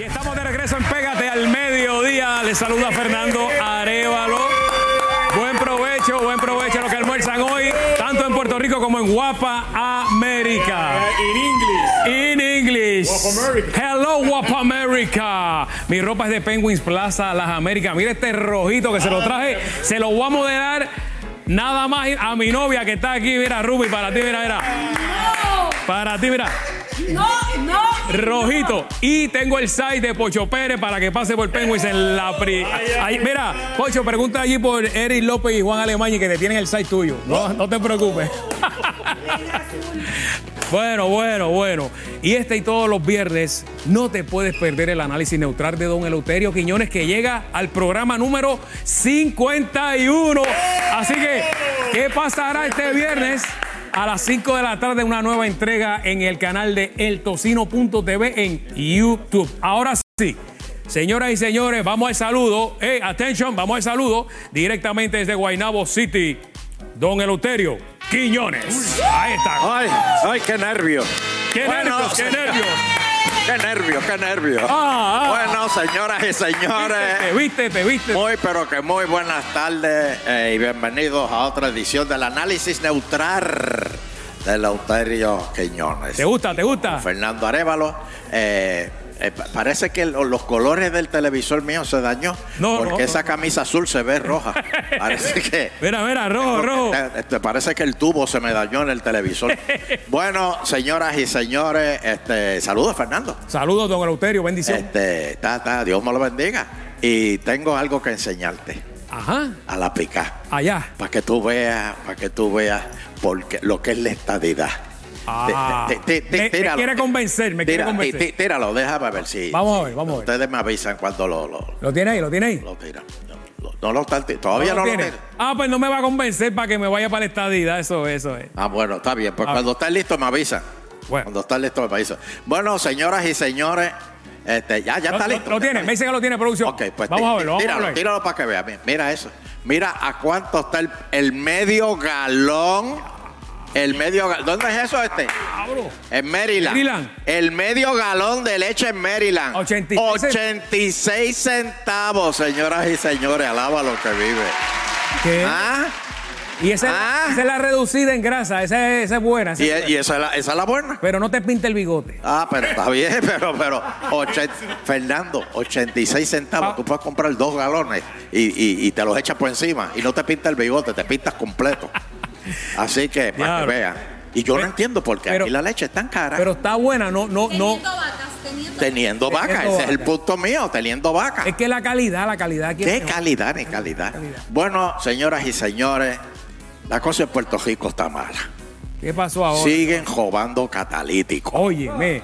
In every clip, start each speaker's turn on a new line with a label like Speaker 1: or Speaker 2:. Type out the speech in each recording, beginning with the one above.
Speaker 1: Y estamos de regreso en Pégate al mediodía. Les saluda Fernando Arevalo. Buen provecho, buen provecho a los que almuerzan hoy, tanto en Puerto Rico como en Guapa América.
Speaker 2: In English.
Speaker 1: In English.
Speaker 2: Guapa América.
Speaker 1: Hello, Guapa América. Mi ropa es de Penguins Plaza, Las Américas. Mira este rojito que se lo traje. Se lo voy a modelar nada más a mi novia que está aquí. Mira, Ruby, para ti, mira, mira. Para ti, mira.
Speaker 3: No, no.
Speaker 1: Rojito. Y tengo el site de Pocho Pérez para que pase por Penguins en la pri. Ahí, mira, Pocho, pregunta allí por Eric López y Juan Alemán que te tienen el site tuyo. No, no te preocupes. Bueno, bueno, bueno. Y este y todos los viernes no te puedes perder el análisis neutral de don Eleuterio Quiñones que llega al programa número 51. Así que, ¿qué pasará este viernes? A las 5 de la tarde una nueva entrega en el canal de eltocino.tv en YouTube. Ahora sí. Señoras y señores, vamos al saludo. Hey, attention, vamos al saludo directamente desde Guaynabo City. Don Eleuterio Quiñones. Ahí está.
Speaker 4: Ay, ay, qué nervio.
Speaker 1: ¡Qué
Speaker 4: Bueno,
Speaker 1: nervios, qué nervios!
Speaker 4: Qué nervio, qué nervio.
Speaker 1: Ah, ah.
Speaker 4: Bueno, señoras y
Speaker 1: Te
Speaker 4: señores,
Speaker 1: viste, te viste.
Speaker 4: muy pero que muy buenas tardes eh, y bienvenidos a otra edición del análisis neutral de Lauterio Quiñones.
Speaker 1: ¿Te gusta, te gusta?
Speaker 4: Fernando Arevalo. eh, eh, pa- parece que lo- los colores del televisor mío se dañó
Speaker 1: No,
Speaker 4: porque
Speaker 1: no.
Speaker 4: esa camisa azul se ve roja. Parece que
Speaker 1: Mira, mira, rojo, rojo.
Speaker 4: Eh, este, parece que el tubo se me dañó en el televisor. bueno, señoras y señores, este, saludos, Fernando.
Speaker 1: Saludos, don Eleuterio, bendición.
Speaker 4: Este, ta, ta, Dios me lo bendiga. Y tengo algo que enseñarte
Speaker 1: Ajá,
Speaker 4: a la pica.
Speaker 1: allá.
Speaker 4: Para que tú veas, para que tú veas porque, lo que es la estadidad.
Speaker 1: Ah.
Speaker 4: Te- te- te-
Speaker 1: Me- quiere convencer, me quiere
Speaker 4: Tira-
Speaker 1: convencer.
Speaker 4: tí- Tíralo, déjame ver si.
Speaker 1: Vamos a ver, vamos a ver.
Speaker 4: Ustedes me avisan cuando lo, lo,
Speaker 1: ¿Lo tiene ahí, lo tiene ahí?
Speaker 4: lo tiran. No, no lo están Todavía no, lo
Speaker 1: tiene? Ah, pues no me va a convencer para que me vaya para la estadía, eso, eso es.
Speaker 4: Ah, bueno, está bien. Pues
Speaker 1: Ah.
Speaker 4: cuando estén listos me avisan.
Speaker 1: Bueno.
Speaker 4: Cuando estén listos me avisan. Bueno, señoras y señores, este, ya, ya
Speaker 1: Lo,
Speaker 4: está listo.
Speaker 1: lo tiene, me dice que lo tiene producción.
Speaker 4: Ok, pues
Speaker 1: vamos a verlo, vamos
Speaker 4: tíralo,
Speaker 1: a
Speaker 4: tíralo para que vea. Mi- Mira eso. Mira a cuánto está el, el medio galón. El medio galón. ¿Dónde es eso este? En Maryland.
Speaker 1: Maryland.
Speaker 4: El medio galón de leche en Maryland.
Speaker 1: 86
Speaker 4: 86 centavos, señoras y señores. Alaba lo que vive.
Speaker 1: ¿Qué?
Speaker 4: ¿Ah?
Speaker 1: Y esa,
Speaker 4: Ah.
Speaker 1: esa es la reducida en grasa, esa es, esa es buena. esa
Speaker 4: Y,
Speaker 1: es buena.
Speaker 4: y esa, es la, esa es la buena.
Speaker 1: Pero no te pinte el bigote.
Speaker 4: Ah, pero está bien, pero, pero, ochen- Fernando, 86 centavos,
Speaker 1: Ah.
Speaker 4: tú puedes comprar dos galones y, y- y te los echas por encima y no te pinta el bigote, te pintas completo. Así que, para
Speaker 1: Claro.
Speaker 4: que vean. Y yo no entiendo por qué
Speaker 1: pero-
Speaker 4: aquí la leche es tan cara.
Speaker 1: Pero está buena, no, no, no.
Speaker 3: Teniendo vacas, teniendo
Speaker 4: teniendo vaca,
Speaker 1: Teniendo
Speaker 4: ese es el punto mío, teniendo vaca.
Speaker 1: Es que la calidad, la calidad aquí
Speaker 4: Qué calidad ni calidad.
Speaker 1: Calidad.
Speaker 4: Bueno, señoras y señores, la cosa en Puerto Rico está mala.
Speaker 1: ¿Qué pasó ahora?
Speaker 4: Siguen robando catalíticos.
Speaker 1: Óyeme.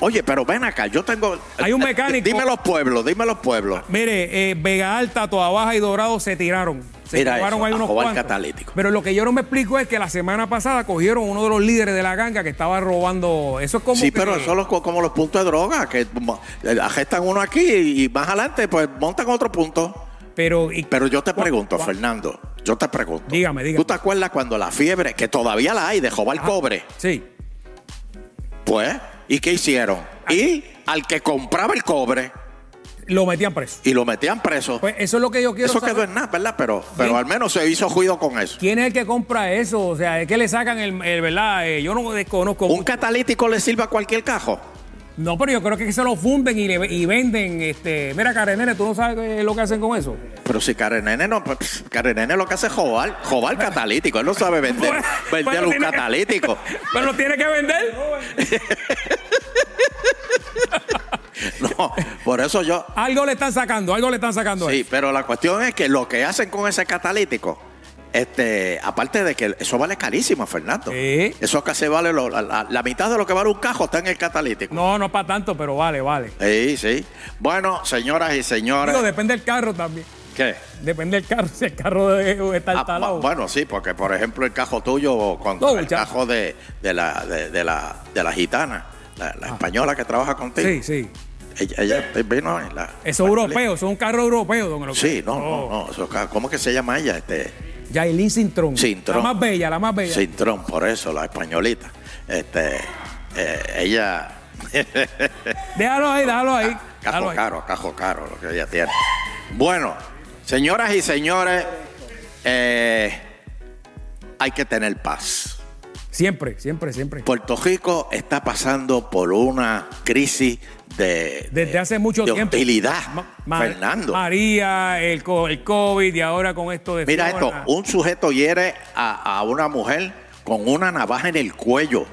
Speaker 4: Oye, pero ven acá, yo tengo.
Speaker 1: Hay un
Speaker 4: eh,
Speaker 1: mecánico-
Speaker 4: Dime los pueblos, dime los pueblos.
Speaker 1: Mire, eh, Vega Alta, Toa Baja y Dorado se tiraron. Se
Speaker 4: Mira eso,
Speaker 1: ahí unos
Speaker 4: catalítico.
Speaker 1: Pero lo que yo no me explico es que la semana pasada cogieron uno de los líderes de la ganga que estaba robando. Eso es como.
Speaker 4: Sí,
Speaker 1: que-
Speaker 4: pero eso es como los puntos de droga, que eh, agestan uno aquí y más adelante pues montan otro punto.
Speaker 1: Pero, y-
Speaker 4: Pero yo te pregunto, Fernando, yo te pregunto.
Speaker 1: Dígame, dígame.
Speaker 4: ¿Tú te acuerdas cuando la fiebre, que todavía la hay, de robar cobre?
Speaker 1: Sí.
Speaker 4: Pues, ¿y qué hicieron? Y al que compraba el cobre
Speaker 1: Lo metían preso.
Speaker 4: y lo metían preso.
Speaker 1: Pues eso es lo que yo quiero
Speaker 4: eso
Speaker 1: saber.
Speaker 4: quedó en nada, ¿verdad? Pero, pero al menos se hizo juicio con eso.
Speaker 1: ¿Quién es el que compra eso? O sea, es que le sacan el, el- ¿verdad? Eh, yo no desconozco.
Speaker 4: ¿Un catalítico le sirve a cualquier cajo?
Speaker 1: No, pero yo creo que se lo funden y, le- y venden. Este, mira, Karenene, ¿tú no sabes lo que hacen con eso?
Speaker 4: Pero si Karenene no, pues, Karenene lo que hace es jobar, jobar catalítico. Él no sabe vender, vender un catalítico.
Speaker 1: Pero lo tiene que vender.
Speaker 4: No, por eso yo.
Speaker 1: Algo le están sacando, algo le están sacando.
Speaker 4: Sí, pero la cuestión es que lo que hacen con ese catalítico, este, aparte de que eso vale carísimo, Fernando.
Speaker 1: Sí.
Speaker 4: Eso casi vale lo- la, mitad de lo que vale un cajo está en el catalítico.
Speaker 1: No, no para tanto, pero vale, vale.
Speaker 4: Sí, sí. Bueno, señoras y señores.
Speaker 1: Digo, depende del carro también.
Speaker 4: ¿Qué?
Speaker 1: Depende del carro, si el carro de- está
Speaker 4: Ah,
Speaker 1: instalado.
Speaker 4: bueno, sí, porque por ejemplo el cajo tuyo con
Speaker 1: No,
Speaker 4: el
Speaker 1: muchacho.
Speaker 4: cajo de, de la, de, de la, de la gitana, la, la española que trabaja contigo.
Speaker 1: Ah. Sí, sí.
Speaker 4: Ella, ella vino en la.
Speaker 1: Eso es europeo, eso es un carro europeo, don Eleuterio.
Speaker 4: Sí, no, no, no. eso ca- ¿Cómo que se llama ella? Este,
Speaker 1: Yailin Cintrón.
Speaker 4: Cintrón.
Speaker 1: La más bella, la más bella.
Speaker 4: Cintrón, por eso, la españolita. Este, eh, ella,
Speaker 1: Déjalo ahí, déjalo ahí.
Speaker 4: Cajo
Speaker 1: déjalo ahí.
Speaker 4: caro, cajo caro lo que ella tiene. Bueno, señoras y señores, eh, hay que tener paz.
Speaker 1: Siempre, siempre, siempre.
Speaker 4: Puerto Rico está pasando por una crisis de,
Speaker 1: Desde hace mucho
Speaker 4: de
Speaker 1: tiempo.
Speaker 4: hostilidad,
Speaker 1: Ma-
Speaker 4: Fernando.
Speaker 1: María, el, co- el COVID y ahora con esto de.
Speaker 4: Mira esto, un sujeto hiere a, a una mujer con una navaja en el cuello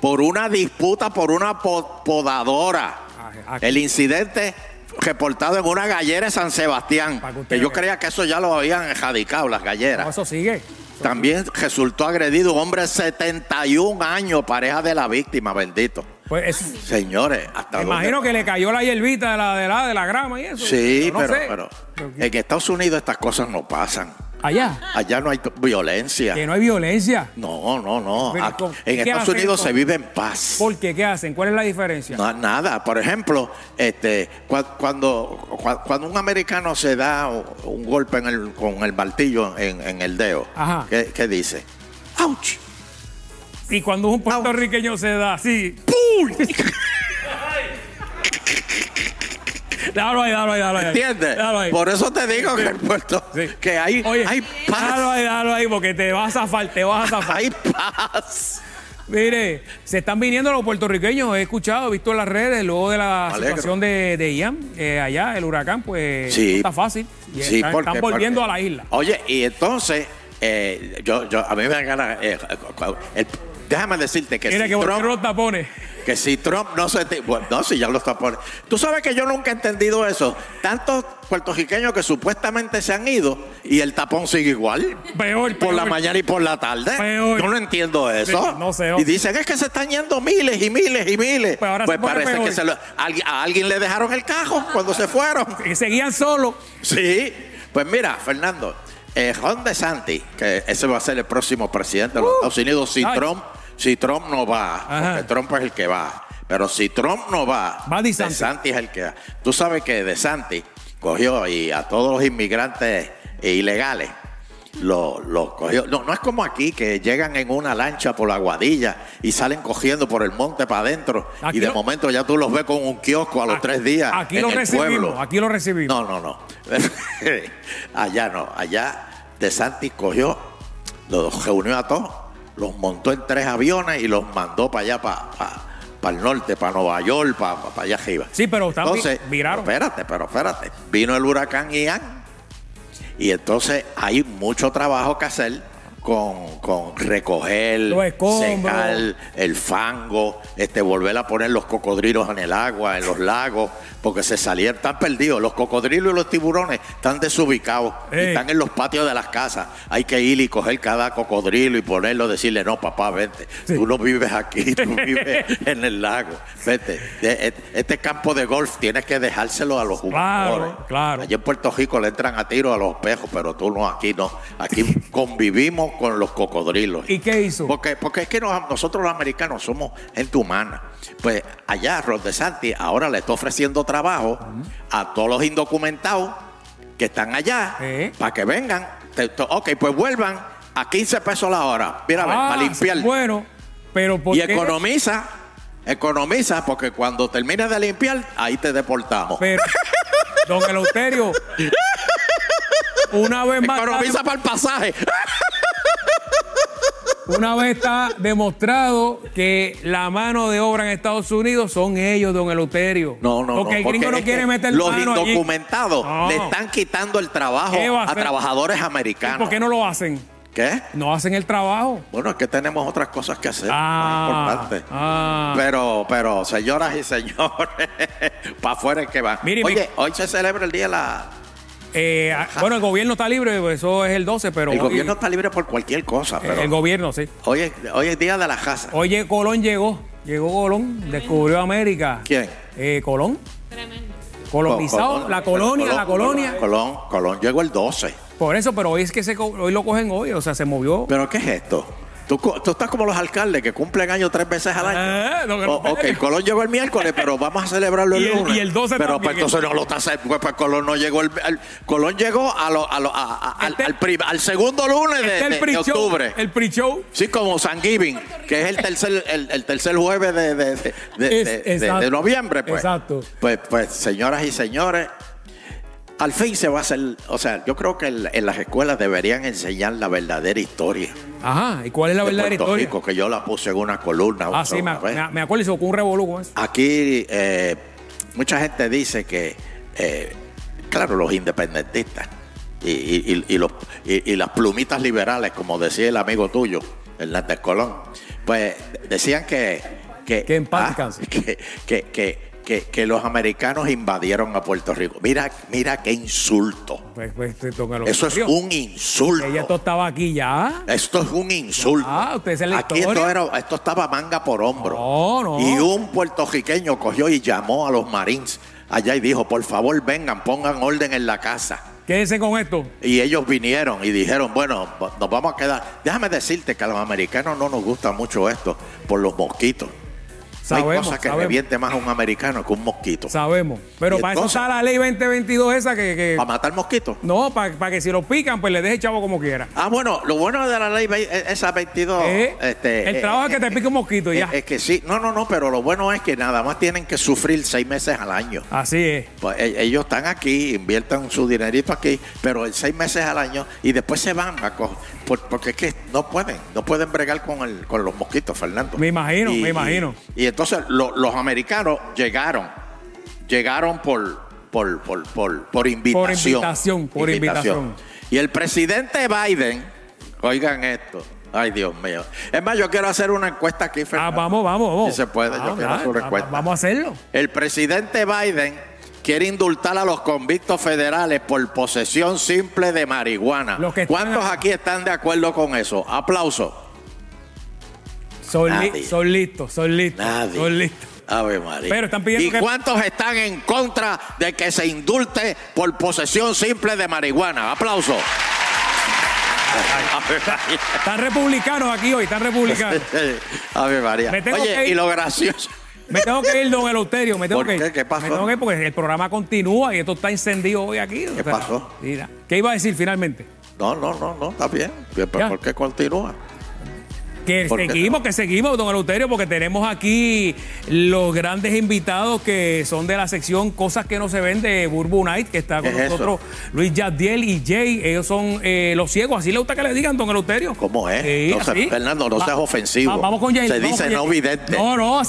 Speaker 4: por una disputa por una po- podadora.
Speaker 1: Aquí.
Speaker 4: El incidente reportado en una gallera de San Sebastián,
Speaker 1: que
Speaker 4: yo creía que eso ya lo habían erradicado, las
Speaker 1: No,
Speaker 4: galleras.
Speaker 1: eso sigue.
Speaker 4: También resultó agredido un hombre de 71 años, pareja de la víctima, bendito.
Speaker 1: Pues
Speaker 4: Señores, hasta
Speaker 1: me
Speaker 4: dónde-
Speaker 1: imagino que le cayó la hierbita de la, de la, de la grama y eso.
Speaker 4: Sí,
Speaker 1: no
Speaker 4: pero,
Speaker 1: sé.
Speaker 4: pero
Speaker 1: Pero-
Speaker 4: en Estados Unidos estas cosas no pasan.
Speaker 1: Allá,
Speaker 4: Allá no hay violencia.
Speaker 1: que no hay violencia.
Speaker 4: No, no, no.
Speaker 1: Pero,
Speaker 4: Aquí-
Speaker 1: ¿cómo-
Speaker 4: en Estados Unidos se vive en paz.
Speaker 1: ¿Por qué? ¿Qué hacen? ¿Cuál es la diferencia?
Speaker 4: No, nada. Por ejemplo, este, cua- cuando, cua- cuando un americano se da un golpe en el- con el martillo en, en el dedo,
Speaker 1: Ajá.
Speaker 4: ¿qué, qué dice? ¡Auch!
Speaker 1: Y cuando un puertorriqueño se da así. Déjalo ahí, déjalo ahí, déjalo ahí.
Speaker 4: ¿Entiendes?
Speaker 1: Déjalo ahí.
Speaker 4: Por eso te digo que en Puerto
Speaker 1: Sí.
Speaker 4: que hay,
Speaker 1: Oye,
Speaker 4: hay
Speaker 1: déjalo
Speaker 4: paz.
Speaker 1: ahí, déjalo ahí, porque te vas a zafar, te vas a zafar.
Speaker 4: Hay paz.
Speaker 1: Mire, se están viniendo los puertorriqueños, he escuchado, he visto en las redes, luego de la
Speaker 4: alegro.
Speaker 1: situación de, de Ian, eh, allá, el huracán, pues
Speaker 4: Sí.
Speaker 1: no está fácil. Y
Speaker 4: Sí,
Speaker 1: están,
Speaker 4: porque-
Speaker 1: están volviendo
Speaker 4: porque-
Speaker 1: a la isla.
Speaker 4: Oye, y entonces, eh, yo, yo, a mí me dan ganas. eh, el- déjame decirte que
Speaker 1: Mira
Speaker 4: si
Speaker 1: que
Speaker 4: Trump,
Speaker 1: los tapones.
Speaker 4: Que si Trump no se. bueno, no, si ya lo está poniendo. Tú sabes que yo nunca he entendido eso. Tantos puertorriqueños que supuestamente se han ido y el tapón sigue igual.
Speaker 1: Peor,
Speaker 4: Por la mañana y por la tarde.
Speaker 1: Peor.
Speaker 4: Yo no entiendo eso.
Speaker 1: No sé,
Speaker 4: Y dicen es que se están yendo miles y miles y miles.
Speaker 1: Pues ahora
Speaker 4: pues parece que se lo- a alguien le dejaron el cajo cuando se fueron.
Speaker 1: Que seguían solos.
Speaker 4: Sí, pues mira, Fernando, eh, Ron DeSantis, que ese va a ser el próximo presidente de los
Speaker 1: Uh,
Speaker 4: Estados Unidos, si. Trump, si Trump no va,
Speaker 1: Ajá.
Speaker 4: porque Trump es el que va, pero si Trump no va,
Speaker 1: Va DeSantis.
Speaker 4: es el que va. Tú sabes que DeSantis cogió y a todos los inmigrantes ilegales lo, lo cogió. No, no es como aquí que llegan en una lancha por la guadilla y salen cogiendo por el monte para adentro y de
Speaker 1: lo-
Speaker 4: momento ya tú los ves con un kiosco a los tres días
Speaker 1: Aquí
Speaker 4: en
Speaker 1: lo
Speaker 4: el
Speaker 1: recibimos,
Speaker 4: pueblo.
Speaker 1: aquí lo recibimos.
Speaker 4: No, no, no. allá no. Allá De Santis cogió, los reunió a todos, los montó en tres aviones y los mandó para allá, para, para, el norte, para Nueva York, para, para allá arriba.
Speaker 1: Sí, pero
Speaker 4: entonces,
Speaker 1: viraron.
Speaker 4: Espérate, pero espérate. Vino el huracán Ian y entonces hay mucho trabajo que hacer con, con recoger, secar el fango, este, volver a poner los cocodrilos en el agua, en los lagos, porque se salieron, están perdidos. Los cocodrilos y los tiburones están desubicados,
Speaker 1: Ey.
Speaker 4: están en los patios de las casas. Hay que ir y coger cada cocodrilo y ponerlo, decirle, no, papá, vente.
Speaker 1: Sí.
Speaker 4: Tú no vives aquí, tú vives en el lago. Vete. Et- Este campo de golf tienes que dejárselo a los jugadores.
Speaker 1: Claro, claro.
Speaker 4: Allí en Puerto Rico le entran a tiro a los espejos, pero tú no, aquí no. Aquí convivimos con los cocodrilos.
Speaker 1: ¿Y qué hizo?
Speaker 4: Porque, porque es que nos- nosotros los americanos somos gente humana. Pues allá Ron DeSantis ahora le está ofreciendo trabajo a todos los indocumentados que están allá para que vengan. Ok, pues vuelvan a 15 pesos la hora. Mira, a ver,
Speaker 1: Ah,
Speaker 4: para limpiar.
Speaker 1: Bueno, pero ¿por
Speaker 4: y
Speaker 1: qué?
Speaker 4: economiza, economiza, porque cuando termines de limpiar, ahí te deportamos.
Speaker 1: Pero, don Eleuterio, una vez más,
Speaker 4: Economiza para el pasaje.
Speaker 1: Una vez está demostrado que la mano de obra en Estados Unidos son ellos, don Eleuterio.
Speaker 4: No, no,
Speaker 1: porque
Speaker 4: no.
Speaker 1: el gringo no quiere meter
Speaker 4: Los
Speaker 1: mano allí.
Speaker 4: indocumentados
Speaker 1: No.
Speaker 4: le están quitando el trabajo
Speaker 1: ¿Qué va a
Speaker 4: trabajadores
Speaker 1: ¿Y
Speaker 4: americanos.
Speaker 1: ¿Por qué no lo hacen?
Speaker 4: ¿Qué?
Speaker 1: No hacen el trabajo.
Speaker 4: Bueno, es que tenemos otras cosas que hacer.
Speaker 1: Ah,
Speaker 4: más importantes.
Speaker 1: ah.
Speaker 4: Pero, pero, señoras y señores, para afuera es que van.
Speaker 1: Mire,
Speaker 4: Oye,
Speaker 1: mi-
Speaker 4: hoy se celebra el día de la.
Speaker 1: Eh, bueno, el gobierno está libre, eso es el 12, pero
Speaker 4: El
Speaker 1: hoy-
Speaker 4: gobierno está libre por cualquier cosa, pero.
Speaker 1: el gobierno, sí.
Speaker 4: hoy, es, hoy es día de la casa.
Speaker 1: Oye, Colón llegó, llegó Colón, descubrió América.
Speaker 4: ¿Quién?
Speaker 1: Eh, Colón,
Speaker 3: Tremendo.
Speaker 1: colonizado,
Speaker 4: Colón,
Speaker 1: la colonia,
Speaker 4: Colón,
Speaker 1: la colonia.
Speaker 4: Colón, Colón llegó el 12.
Speaker 1: Por eso, pero hoy es que se, hoy lo cogen hoy, o sea, se movió.
Speaker 4: ¿Pero qué es esto? Tú, estás como los alcaldes que cumplen años tres veces al año. O- ok. Colón llegó el miércoles, pero vamos a celebrarlo el
Speaker 1: Y el-
Speaker 4: lunes.
Speaker 1: y el 12
Speaker 4: Pero
Speaker 1: también.
Speaker 4: pues, entonces no lo está pues, pues, Colón no llegó el, Colón llegó a lo- a lo- a- a- al,
Speaker 1: Este-
Speaker 4: al prim- al segundo lunes de,
Speaker 1: Este es
Speaker 4: de- de octubre.
Speaker 1: El pre-show.
Speaker 4: Sí, como San Giving, que es el tercer, el, tercer jueves de, de-
Speaker 1: Es-
Speaker 4: noviembre. Pues.
Speaker 1: Exacto.
Speaker 4: Pues, pues, señoras y señores, al fin se va a hacer, o sea, yo creo que en, en las escuelas deberían enseñar la verdadera historia
Speaker 1: Ajá. ¿Y cuál es la
Speaker 4: de
Speaker 1: verdadera
Speaker 4: Puerto
Speaker 1: historia?
Speaker 4: Rico, que yo la puse en una columna.
Speaker 1: Ah, sí, me,
Speaker 4: vez.
Speaker 1: me- acuerdo y se ocurre un revolú.
Speaker 4: Aquí eh, mucha gente dice que, eh, claro, los independentistas y, y- y- y los, y, las plumitas liberales, como decía el amigo tuyo, Hernández Colón, pues decían que... Que,
Speaker 1: Que en paz
Speaker 4: ah, que, que, que- que los americanos invadieron a Puerto Rico. Mira, mira qué insulto.
Speaker 1: Pues, pues, te toca lo
Speaker 4: Eso es un insulto.
Speaker 1: Ella esto estaba aquí ya.
Speaker 4: Esto es un insulto.
Speaker 1: Ah, usted se
Speaker 4: Aquí esto, era- esto estaba manga por hombro.
Speaker 1: No, no.
Speaker 4: Y un puertorriqueño cogió y llamó a los Marines allá y dijo, por favor vengan, pongan orden en la casa.
Speaker 1: Quédense con esto.
Speaker 4: Y ellos vinieron y dijeron, bueno, nos vamos a quedar. Déjame decirte que a los americanos no nos gusta mucho esto por los mosquitos. No hay cosa que
Speaker 1: sabemos.
Speaker 4: reviente más a un americano que un mosquito.
Speaker 1: Sabemos. Pero para
Speaker 4: entonces-
Speaker 1: eso está la ley 2022 esa que... que-
Speaker 4: ¿Para matar mosquitos?
Speaker 1: no, para, que si lo pican, pues le deje chavo como quiera.
Speaker 4: Ah, bueno, lo bueno de la ley ve- esa 22...
Speaker 1: Eh,
Speaker 4: este,
Speaker 1: el
Speaker 4: eh,
Speaker 1: trabajo es que te
Speaker 4: eh,
Speaker 1: pique un mosquito ya.
Speaker 4: Es, que sí, no, no, no, pero lo bueno es que nada más tienen que sufrir seis meses al año.
Speaker 1: Así es.
Speaker 4: Pues e- ellos están aquí, inviertan su dinerito aquí, pero en seis meses al año y después se van a co- por- porque es que no pueden, no pueden bregar con, el, con los mosquitos, Fernando.
Speaker 1: Me imagino,
Speaker 4: Y-
Speaker 1: me imagino.
Speaker 4: Y, y entonces lo- los americanos llegaron, llegaron por, por, por, por, por invitación.
Speaker 1: invitación, por invitación.
Speaker 4: Y el presidente Biden, oigan esto. Ay, Dios mío. Es más, yo quiero hacer una encuesta aquí,
Speaker 1: Ah,
Speaker 4: Fernando.
Speaker 1: vamos, vamos, vamos.
Speaker 4: Si se puede, yo
Speaker 1: Vamos,
Speaker 4: quiero hacer una encuesta.
Speaker 1: Vamos a hacerlo.
Speaker 4: El presidente Biden quiere indultar a los convictos federales por posesión simple de marihuana. ¿Cuántos aquí están de acuerdo con eso? Aplauso.
Speaker 1: Son, li-
Speaker 4: Nadie.
Speaker 1: son listos, son listos.
Speaker 4: Nadie.
Speaker 1: Son listos.
Speaker 4: Ave María.
Speaker 1: Pero están pidiendo
Speaker 4: ¿Y
Speaker 1: que-
Speaker 4: cuántos están en contra de que se indulte por posesión simple de marihuana? Aplauso.
Speaker 1: Están republicanos aquí hoy, están republicanos.
Speaker 4: Ave María. Oye, y lo gracioso.
Speaker 1: Me tengo que ir, don Eleuterio. Me tengo
Speaker 4: ¿Por
Speaker 1: que ir.
Speaker 4: qué? ¿Qué pasó?
Speaker 1: Me tengo que ir porque el programa continúa y esto está encendido hoy aquí.
Speaker 4: ¿Qué pasó?
Speaker 1: Mira, ¿qué iba a decir finalmente?
Speaker 4: No, no, no, no, está bien. ¿Pero
Speaker 1: Ya.
Speaker 4: ¿Por qué continúa?
Speaker 1: Que
Speaker 4: ¿Por qué
Speaker 1: seguimos,
Speaker 4: no?
Speaker 1: que seguimos, don Eleuterio, porque tenemos aquí los grandes invitados que son de la sección Cosas que no se ven de Burbu Night, que está con
Speaker 4: ¿Qué es
Speaker 1: nosotros Luis Yadiel y Jay. Ellos son eh, los ciegos. Así le gusta que le digan, don Eleuterio.
Speaker 4: ¿Cómo es?
Speaker 1: Sí,
Speaker 4: No
Speaker 1: así.
Speaker 4: Fernando, no
Speaker 1: Va-
Speaker 4: seas ofensivo.
Speaker 1: va- vamos con Jay.
Speaker 4: Se
Speaker 1: vamos
Speaker 4: dice no vidente.
Speaker 1: No, no,